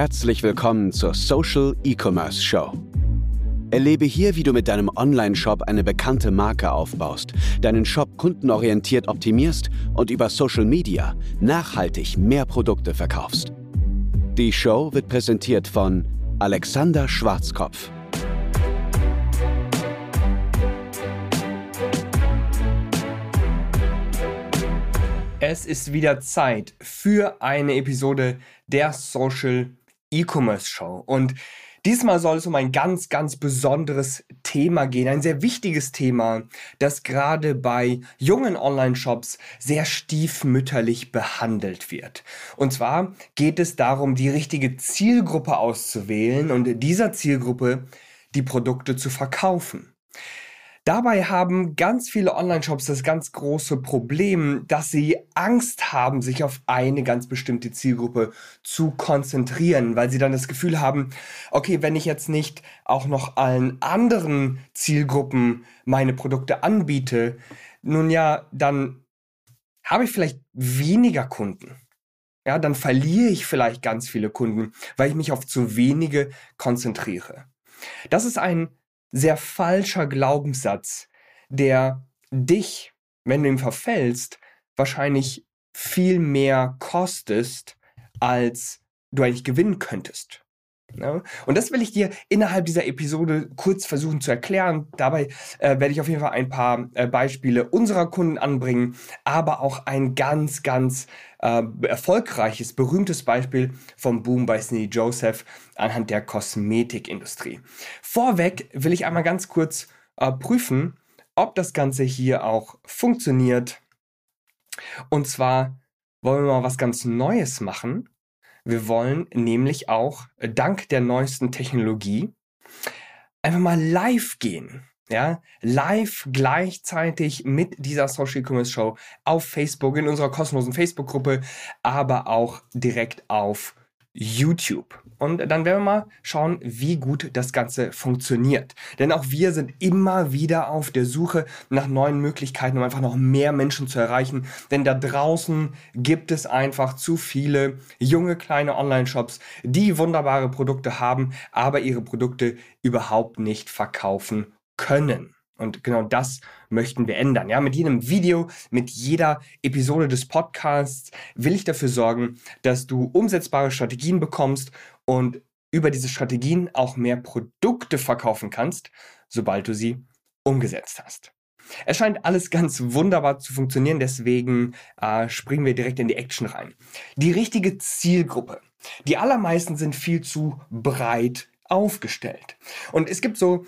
Herzlich willkommen zur Social E-Commerce Show. Erlebe hier, wie du mit deinem Online-Shop eine bekannte Marke aufbaust, deinen Shop kundenorientiert optimierst und über Social Media nachhaltig mehr Produkte verkaufst. Die Show wird präsentiert von Alexander Schwarzkopf. Es ist wieder Zeit für eine Episode der Social E-Commerce Show. Und diesmal soll es um ein ganz, ganz besonderes Thema gehen. Ein sehr wichtiges Thema, das gerade bei jungen Online-Shops sehr stiefmütterlich behandelt wird. Und zwar geht es darum, die richtige Zielgruppe auszuwählen und dieser Zielgruppe die Produkte zu verkaufen. Dabei haben ganz viele Online-Shops das ganz große Problem, dass sie Angst haben, sich auf eine ganz bestimmte Zielgruppe zu konzentrieren, weil sie dann das Gefühl haben, okay, wenn ich jetzt nicht auch noch allen anderen Zielgruppen meine Produkte anbiete, nun ja, dann habe ich vielleicht weniger Kunden. Ja, dann verliere ich vielleicht ganz viele Kunden, weil ich mich auf zu wenige konzentriere. Das ist ein sehr falscher Glaubenssatz, der dich, wenn du ihm verfällst, wahrscheinlich viel mehr kostest, als du eigentlich gewinnen könntest. Ja? Und das will ich dir innerhalb dieser Episode kurz versuchen zu erklären. Dabei äh, werde ich auf jeden Fall ein paar äh, Beispiele unserer Kunden anbringen, aber auch ein ganz, ganz äh, erfolgreiches, berühmtes Beispiel vom Boom bei Sneedy Joseph anhand der Kosmetikindustrie. Vorweg will ich einmal ganz kurz äh, prüfen, ob das Ganze hier auch funktioniert. Und zwar wollen wir mal was ganz Neues machen. Wir wollen nämlich auch äh, dank der neuesten Technologie einfach mal live gehen. Ja, live gleichzeitig mit dieser Social Commerce Show auf Facebook, in unserer kostenlosen Facebook-Gruppe, aber auch direkt auf YouTube. Und dann werden wir mal schauen, wie gut das Ganze funktioniert. Denn auch wir sind immer wieder auf der Suche nach neuen Möglichkeiten, um einfach noch mehr Menschen zu erreichen. Denn da draußen gibt es einfach zu viele junge kleine Online-Shops, die wunderbare Produkte haben, aber ihre Produkte überhaupt nicht verkaufen können. Und genau das möchten wir ändern. Ja, mit jedem Video, mit jeder Episode des Podcasts will ich dafür sorgen, dass du umsetzbare Strategien bekommst und über diese Strategien auch mehr Produkte verkaufen kannst, sobald du sie umgesetzt hast. Es scheint alles ganz wunderbar zu funktionieren, deswegen äh, springen wir direkt in die Action rein. Die richtige Zielgruppe. Die allermeisten sind viel zu breit aufgestellt. Und es gibt so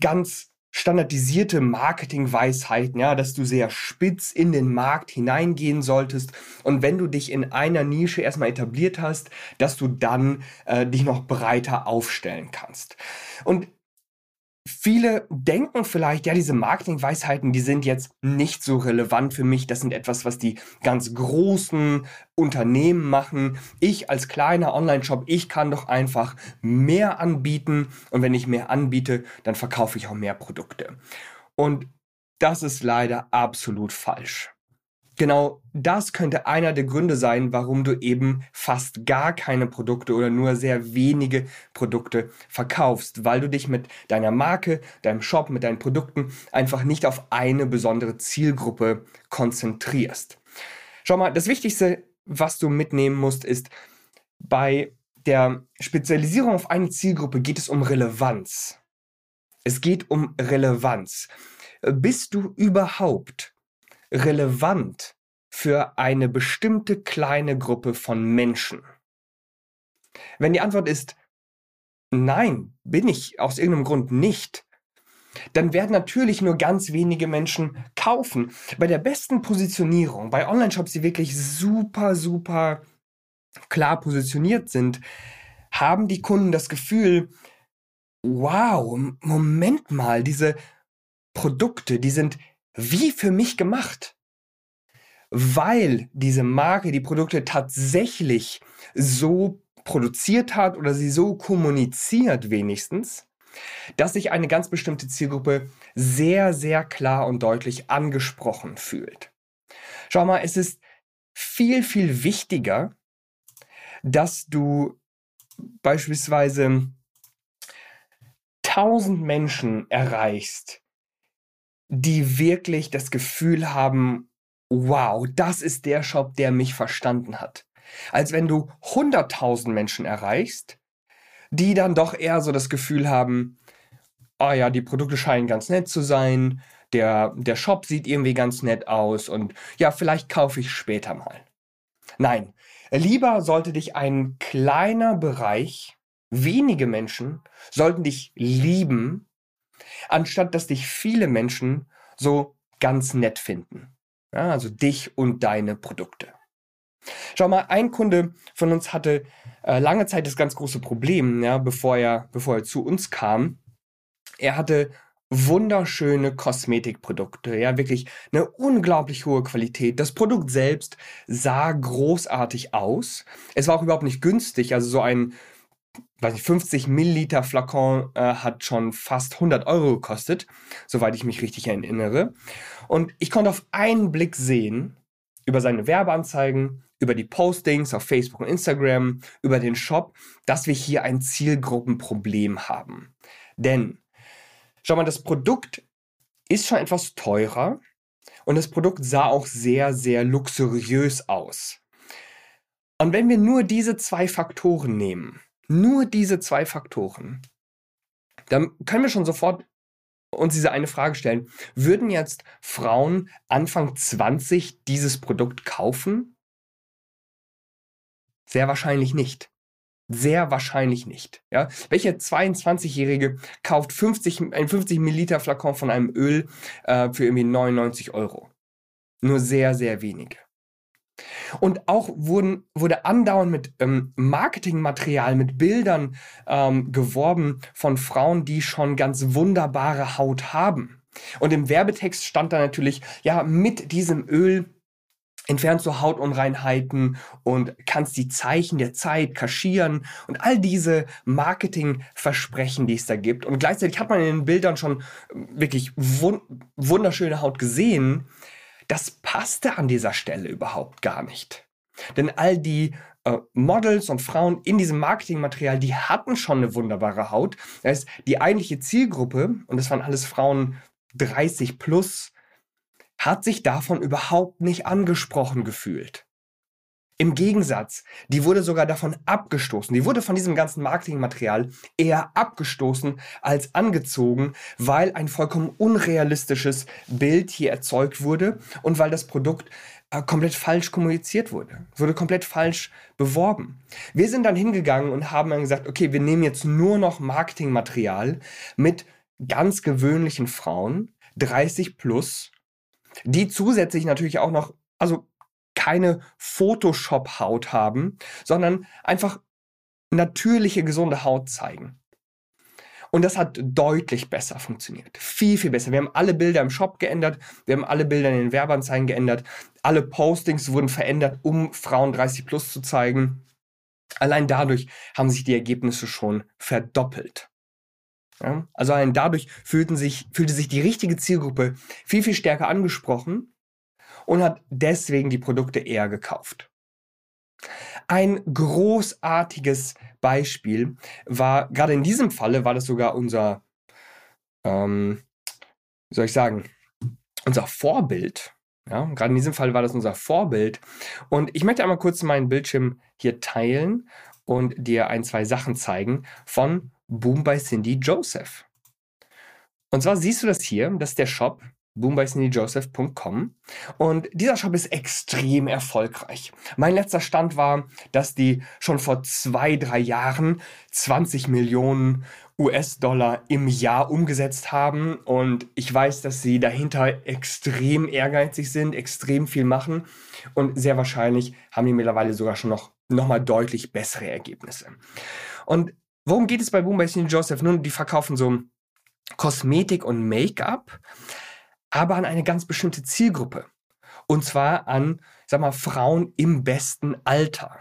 ganz standardisierte Marketingweisheiten, ja, dass du sehr spitz in den Markt hineingehen solltest und wenn du dich in einer Nische erstmal etabliert hast, dass du dann äh, dich noch breiter aufstellen kannst. Und Viele denken vielleicht, ja, diese Marketingweisheiten, die sind jetzt nicht so relevant für mich. Das sind etwas, was die ganz großen Unternehmen machen. Ich als kleiner Online-Shop, ich kann doch einfach mehr anbieten. Und wenn ich mehr anbiete, dann verkaufe ich auch mehr Produkte. Und das ist leider absolut falsch. Genau das könnte einer der Gründe sein, warum du eben fast gar keine Produkte oder nur sehr wenige Produkte verkaufst, weil du dich mit deiner Marke, deinem Shop, mit deinen Produkten einfach nicht auf eine besondere Zielgruppe konzentrierst. Schau mal, das Wichtigste, was du mitnehmen musst, ist, bei der Spezialisierung auf eine Zielgruppe geht es um Relevanz. Es geht um Relevanz. Bist du überhaupt relevant für eine bestimmte kleine Gruppe von Menschen? Wenn die Antwort ist nein, bin ich aus irgendeinem Grund nicht, dann werden natürlich nur ganz wenige Menschen kaufen. Bei der besten Positionierung, bei Online-Shops, die wirklich super, super klar positioniert sind, haben die Kunden das Gefühl, wow, Moment mal, diese Produkte, die sind wie für mich gemacht. Weil diese Marke die Produkte tatsächlich so produziert hat oder sie so kommuniziert wenigstens, dass sich eine ganz bestimmte Zielgruppe sehr, sehr klar und deutlich angesprochen fühlt. Schau mal, es ist viel, viel wichtiger, dass du beispielsweise 1000 Menschen erreichst, die wirklich das Gefühl haben, wow, das ist der Shop, der mich verstanden hat. Als wenn du 100.000 Menschen erreichst, die dann doch eher so das Gefühl haben, ah ja, die Produkte scheinen ganz nett zu sein, der, der Shop sieht irgendwie ganz nett aus und ja, vielleicht kaufe ich später mal. Nein, lieber sollte dich ein kleiner Bereich, wenige Menschen, sollten dich lieben, anstatt dass dich viele Menschen so ganz nett finden. Ja, also dich und deine Produkte. Schau mal, ein Kunde von uns hatte äh, lange Zeit das ganz große Problem, ja, bevor er, bevor er zu uns kam. Er hatte wunderschöne Kosmetikprodukte, ja, wirklich eine unglaublich hohe Qualität. Das Produkt selbst sah großartig aus. Es war auch überhaupt nicht günstig, also so ein weiß nicht, 50 Milliliter Flakon äh, hat schon fast 100 Euro gekostet, soweit ich mich richtig erinnere. Und ich konnte auf einen Blick sehen, über seine Werbeanzeigen, über die Postings auf Facebook und Instagram, über den Shop, dass wir hier ein Zielgruppenproblem haben. Denn, schau mal, das Produkt ist schon etwas teurer und das Produkt sah auch sehr, sehr luxuriös aus. Und wenn wir nur diese zwei Faktoren nehmen, nur diese zwei Faktoren, dann können wir schon sofort uns diese eine Frage stellen. Würden jetzt Frauen Anfang 20 dieses Produkt kaufen? Sehr wahrscheinlich nicht. Sehr wahrscheinlich nicht. Ja? Welche 22-Jährige kauft 50, ein 50 Milliliter Flakon von einem Öl äh, für irgendwie 99 Euro? Nur sehr, sehr wenige. Und auch wurden, wurde andauernd mit ähm, Marketingmaterial, mit Bildern ähm, geworben von Frauen, die schon ganz wunderbare Haut haben. Und im Werbetext stand da natürlich, ja, mit diesem Öl entfernst du Hautunreinheiten und kannst die Zeichen der Zeit kaschieren und all diese Marketingversprechen, die es da gibt. Und gleichzeitig hat man in den Bildern schon wirklich wun wunderschöne Haut gesehen, das passte an dieser Stelle überhaupt gar nicht. Denn all die äh, Models und Frauen in diesem Marketingmaterial, die hatten schon eine wunderbare Haut. Das heißt, die eigentliche Zielgruppe, und das waren alles Frauen 30 plus, hat sich davon überhaupt nicht angesprochen gefühlt. Im Gegensatz, die wurde sogar davon abgestoßen. Die wurde von diesem ganzen Marketingmaterial eher abgestoßen als angezogen, weil ein vollkommen unrealistisches Bild hier erzeugt wurde und weil das Produkt äh, komplett falsch kommuniziert wurde. Wurde komplett falsch beworben. Wir sind dann hingegangen und haben dann gesagt, okay, wir nehmen jetzt nur noch Marketingmaterial mit ganz gewöhnlichen Frauen, 30 plus, die zusätzlich natürlich auch noch, also keine Photoshop-Haut haben, sondern einfach natürliche, gesunde Haut zeigen. Und das hat deutlich besser funktioniert. Viel, viel besser. Wir haben alle Bilder im Shop geändert. Wir haben alle Bilder in den Werbeanzeigen geändert. Alle Postings wurden verändert, um Frauen 30 plus zu zeigen. Allein dadurch haben sich die Ergebnisse schon verdoppelt. Ja? Also allein dadurch fühlten sich, fühlte sich die richtige Zielgruppe viel, viel stärker angesprochen und hat deswegen die Produkte eher gekauft. Ein großartiges Beispiel war, gerade in diesem Falle war das sogar unser, ähm, wie soll ich sagen, unser Vorbild. Ja, gerade in diesem Fall war das unser Vorbild. Und ich möchte einmal kurz meinen Bildschirm hier teilen und dir ein, zwei Sachen zeigen von Boom by Cindy Joseph. Und zwar siehst du das hier, das ist der Shop boombycindyjoseph.com und dieser Shop ist extrem erfolgreich. Mein letzter Stand war, dass die schon vor zwei, drei Jahren 20 Millionen US-Dollar im Jahr umgesetzt haben und ich weiß, dass sie dahinter extrem ehrgeizig sind, extrem viel machen und sehr wahrscheinlich haben die mittlerweile sogar schon noch, noch mal deutlich bessere Ergebnisse. Und worum geht es bei Boom by Joseph? Nun, die verkaufen so Kosmetik und Make-up aber an eine ganz bestimmte Zielgruppe. Und zwar an, sag mal, Frauen im besten Alter.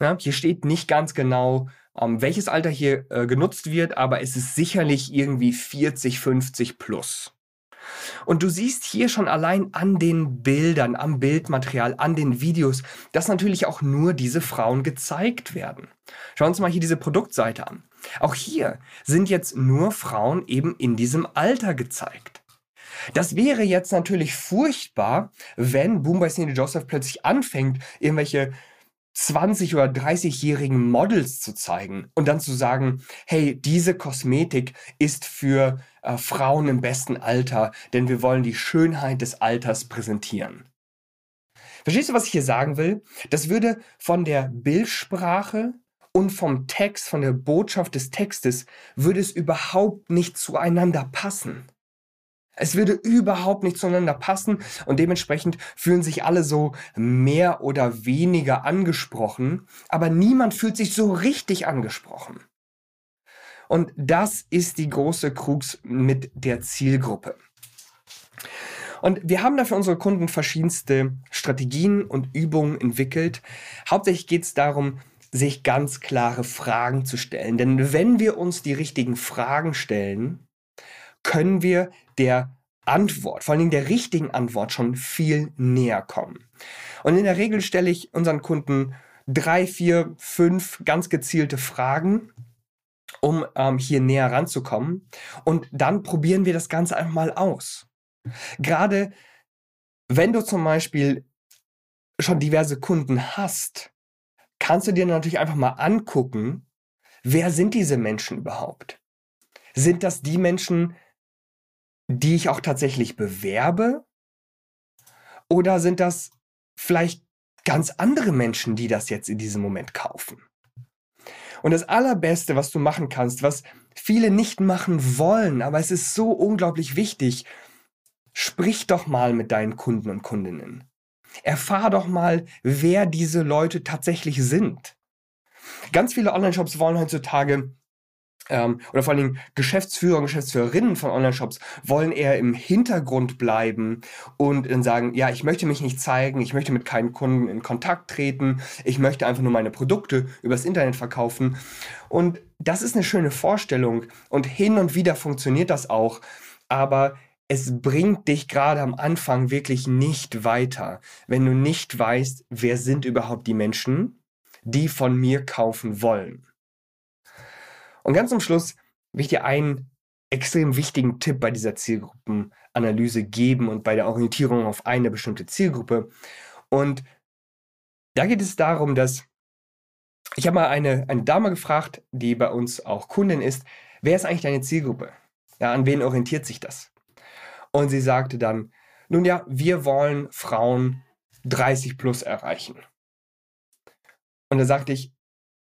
Ja, hier steht nicht ganz genau, ähm, welches Alter hier äh, genutzt wird, aber es ist sicherlich irgendwie 40, 50 plus. Und du siehst hier schon allein an den Bildern, am Bildmaterial, an den Videos, dass natürlich auch nur diese Frauen gezeigt werden. Schauen wir uns mal hier diese Produktseite an. Auch hier sind jetzt nur Frauen eben in diesem Alter gezeigt. Das wäre jetzt natürlich furchtbar, wenn Boom by Cindy Joseph plötzlich anfängt, irgendwelche 20 oder 30-jährigen Models zu zeigen und dann zu sagen, hey, diese Kosmetik ist für äh, Frauen im besten Alter, denn wir wollen die Schönheit des Alters präsentieren. Verstehst du, was ich hier sagen will? Das würde von der Bildsprache und vom Text, von der Botschaft des Textes, würde es überhaupt nicht zueinander passen. Es würde überhaupt nicht zueinander passen und dementsprechend fühlen sich alle so mehr oder weniger angesprochen, aber niemand fühlt sich so richtig angesprochen. Und das ist die große Krux mit der Zielgruppe. Und wir haben da für unsere Kunden verschiedenste Strategien und Übungen entwickelt. Hauptsächlich geht es darum, sich ganz klare Fragen zu stellen. Denn wenn wir uns die richtigen Fragen stellen, können wir der Antwort, vor allen Dingen der richtigen Antwort schon viel näher kommen. Und in der Regel stelle ich unseren Kunden drei, vier, fünf ganz gezielte Fragen, um ähm, hier näher ranzukommen. Und dann probieren wir das Ganze einfach mal aus. Gerade wenn du zum Beispiel schon diverse Kunden hast, kannst du dir natürlich einfach mal angucken, wer sind diese Menschen überhaupt? Sind das die Menschen, die ich auch tatsächlich bewerbe? Oder sind das vielleicht ganz andere Menschen, die das jetzt in diesem Moment kaufen? Und das Allerbeste, was du machen kannst, was viele nicht machen wollen, aber es ist so unglaublich wichtig, sprich doch mal mit deinen Kunden und Kundinnen. Erfahr doch mal, wer diese Leute tatsächlich sind. Ganz viele Online-Shops wollen heutzutage ähm, oder vor allen Dingen Geschäftsführer und Geschäftsführerinnen von Online-Shops wollen eher im Hintergrund bleiben und dann sagen, ja, ich möchte mich nicht zeigen, ich möchte mit keinen Kunden in Kontakt treten, ich möchte einfach nur meine Produkte übers Internet verkaufen. Und das ist eine schöne Vorstellung und hin und wieder funktioniert das auch, aber es bringt dich gerade am Anfang wirklich nicht weiter, wenn du nicht weißt, wer sind überhaupt die Menschen, die von mir kaufen wollen. Und ganz zum Schluss will ich dir einen extrem wichtigen Tipp bei dieser Zielgruppenanalyse geben und bei der Orientierung auf eine bestimmte Zielgruppe. Und da geht es darum, dass ich habe mal eine, eine Dame gefragt, die bei uns auch Kundin ist, wer ist eigentlich deine Zielgruppe? Ja, an wen orientiert sich das? Und sie sagte dann, nun ja, wir wollen Frauen 30 plus erreichen. Und da sagte ich,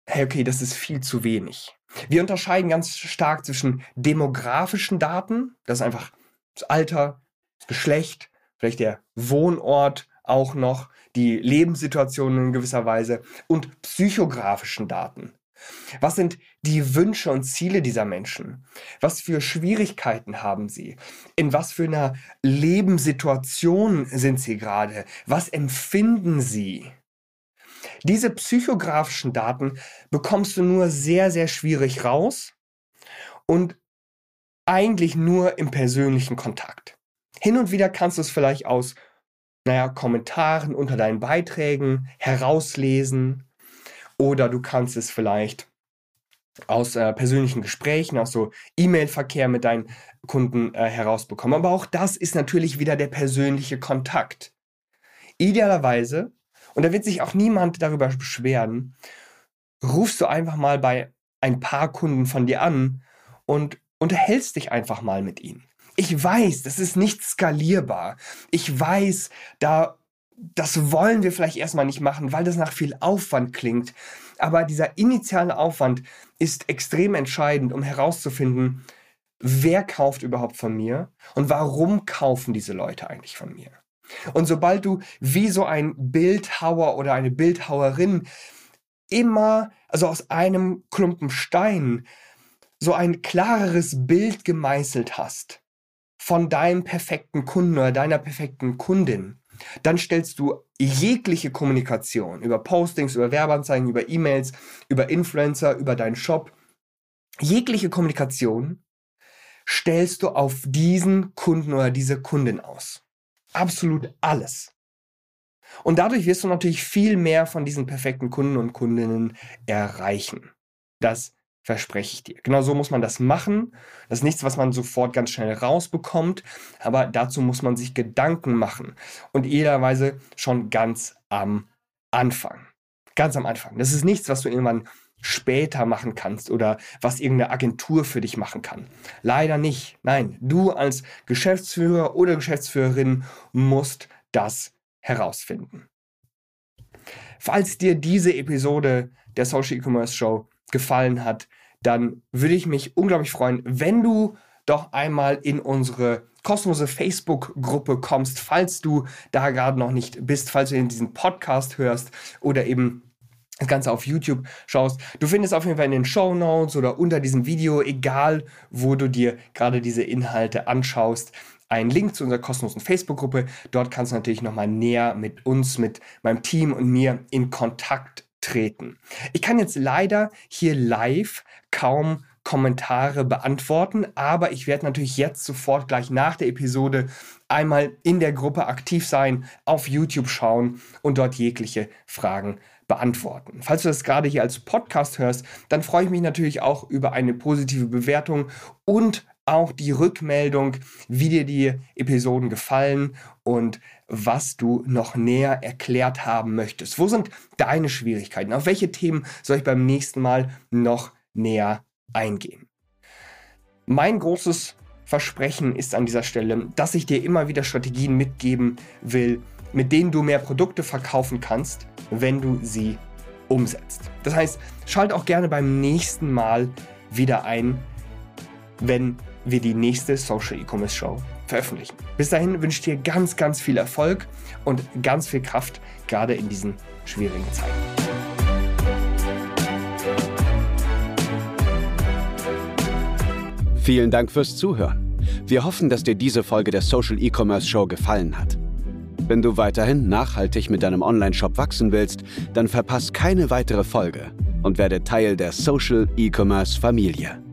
hey, okay, das ist viel zu wenig. Wir unterscheiden ganz stark zwischen demografischen Daten, das ist einfach das Alter, das Geschlecht, vielleicht der Wohnort auch noch, die Lebenssituation in gewisser Weise und psychografischen Daten. Was sind die Wünsche und Ziele dieser Menschen? Was für Schwierigkeiten haben sie? In was für einer Lebenssituation sind sie gerade? Was empfinden sie? Diese psychografischen Daten bekommst du nur sehr, sehr schwierig raus und eigentlich nur im persönlichen Kontakt. Hin und wieder kannst du es vielleicht aus, naja, Kommentaren unter deinen Beiträgen herauslesen oder du kannst es vielleicht aus äh, persönlichen Gesprächen, aus so E-Mail-Verkehr mit deinen Kunden äh, herausbekommen. Aber auch das ist natürlich wieder der persönliche Kontakt. Idealerweise, und da wird sich auch niemand darüber beschweren, rufst du einfach mal bei ein paar Kunden von dir an und unterhältst dich einfach mal mit ihnen. Ich weiß, das ist nicht skalierbar. Ich weiß, da das wollen wir vielleicht erstmal nicht machen, weil das nach viel Aufwand klingt. Aber dieser initiale Aufwand ist extrem entscheidend, um herauszufinden, wer kauft überhaupt von mir und warum kaufen diese Leute eigentlich von mir. Und sobald du wie so ein Bildhauer oder eine Bildhauerin immer, also aus einem Klumpen Stein, so ein klareres Bild gemeißelt hast von deinem perfekten Kunden oder deiner perfekten Kundin, dann stellst du jegliche Kommunikation über Postings, über Werbeanzeigen, über E-Mails, über Influencer, über deinen Shop, jegliche Kommunikation stellst du auf diesen Kunden oder diese Kundin aus? Absolut alles. Und dadurch wirst du natürlich viel mehr von diesen perfekten Kunden und Kundinnen erreichen. Das verspreche ich dir. Genau so muss man das machen. Das ist nichts, was man sofort ganz schnell rausbekommt, aber dazu muss man sich Gedanken machen. Und idealerweise schon ganz am Anfang. Ganz am Anfang. Das ist nichts, was du irgendwann später machen kannst oder was irgendeine Agentur für dich machen kann. Leider nicht. Nein, du als Geschäftsführer oder Geschäftsführerin musst das herausfinden. Falls dir diese Episode der Social E-Commerce Show gefallen hat, dann würde ich mich unglaublich freuen, wenn du doch einmal in unsere kostenlose Facebook-Gruppe kommst, falls du da gerade noch nicht bist, falls du in diesen Podcast hörst oder eben das Ganze auf YouTube schaust. Du findest auf jeden Fall in den Show Notes oder unter diesem Video, egal wo du dir gerade diese Inhalte anschaust, einen Link zu unserer kostenlosen Facebook-Gruppe. Dort kannst du natürlich nochmal näher mit uns, mit meinem Team und mir in Kontakt treten. Ich kann jetzt leider hier live kaum Kommentare beantworten, aber ich werde natürlich jetzt sofort gleich nach der Episode einmal in der Gruppe aktiv sein, auf YouTube schauen und dort jegliche Fragen beantworten. Falls du das gerade hier als Podcast hörst, dann freue ich mich natürlich auch über eine positive Bewertung und auch die Rückmeldung, wie dir die Episoden gefallen und was du noch näher erklärt haben möchtest. Wo sind deine Schwierigkeiten? Auf welche Themen soll ich beim nächsten Mal noch näher eingehen? Mein großes Versprechen ist an dieser Stelle, dass ich dir immer wieder Strategien mitgeben will, mit denen du mehr Produkte verkaufen kannst, wenn du sie umsetzt. Das heißt, schalt auch gerne beim nächsten Mal wieder ein, wenn wir die nächste Social E-Commerce Show veröffentlichen. Bis dahin wünsche ich dir ganz, ganz viel Erfolg und ganz viel Kraft, gerade in diesen schwierigen Zeiten. Vielen Dank fürs Zuhören. Wir hoffen, dass dir diese Folge der Social E-Commerce Show gefallen hat. Wenn du weiterhin nachhaltig mit deinem Online-Shop wachsen willst, dann verpass keine weitere Folge und werde Teil der Social E-Commerce Familie.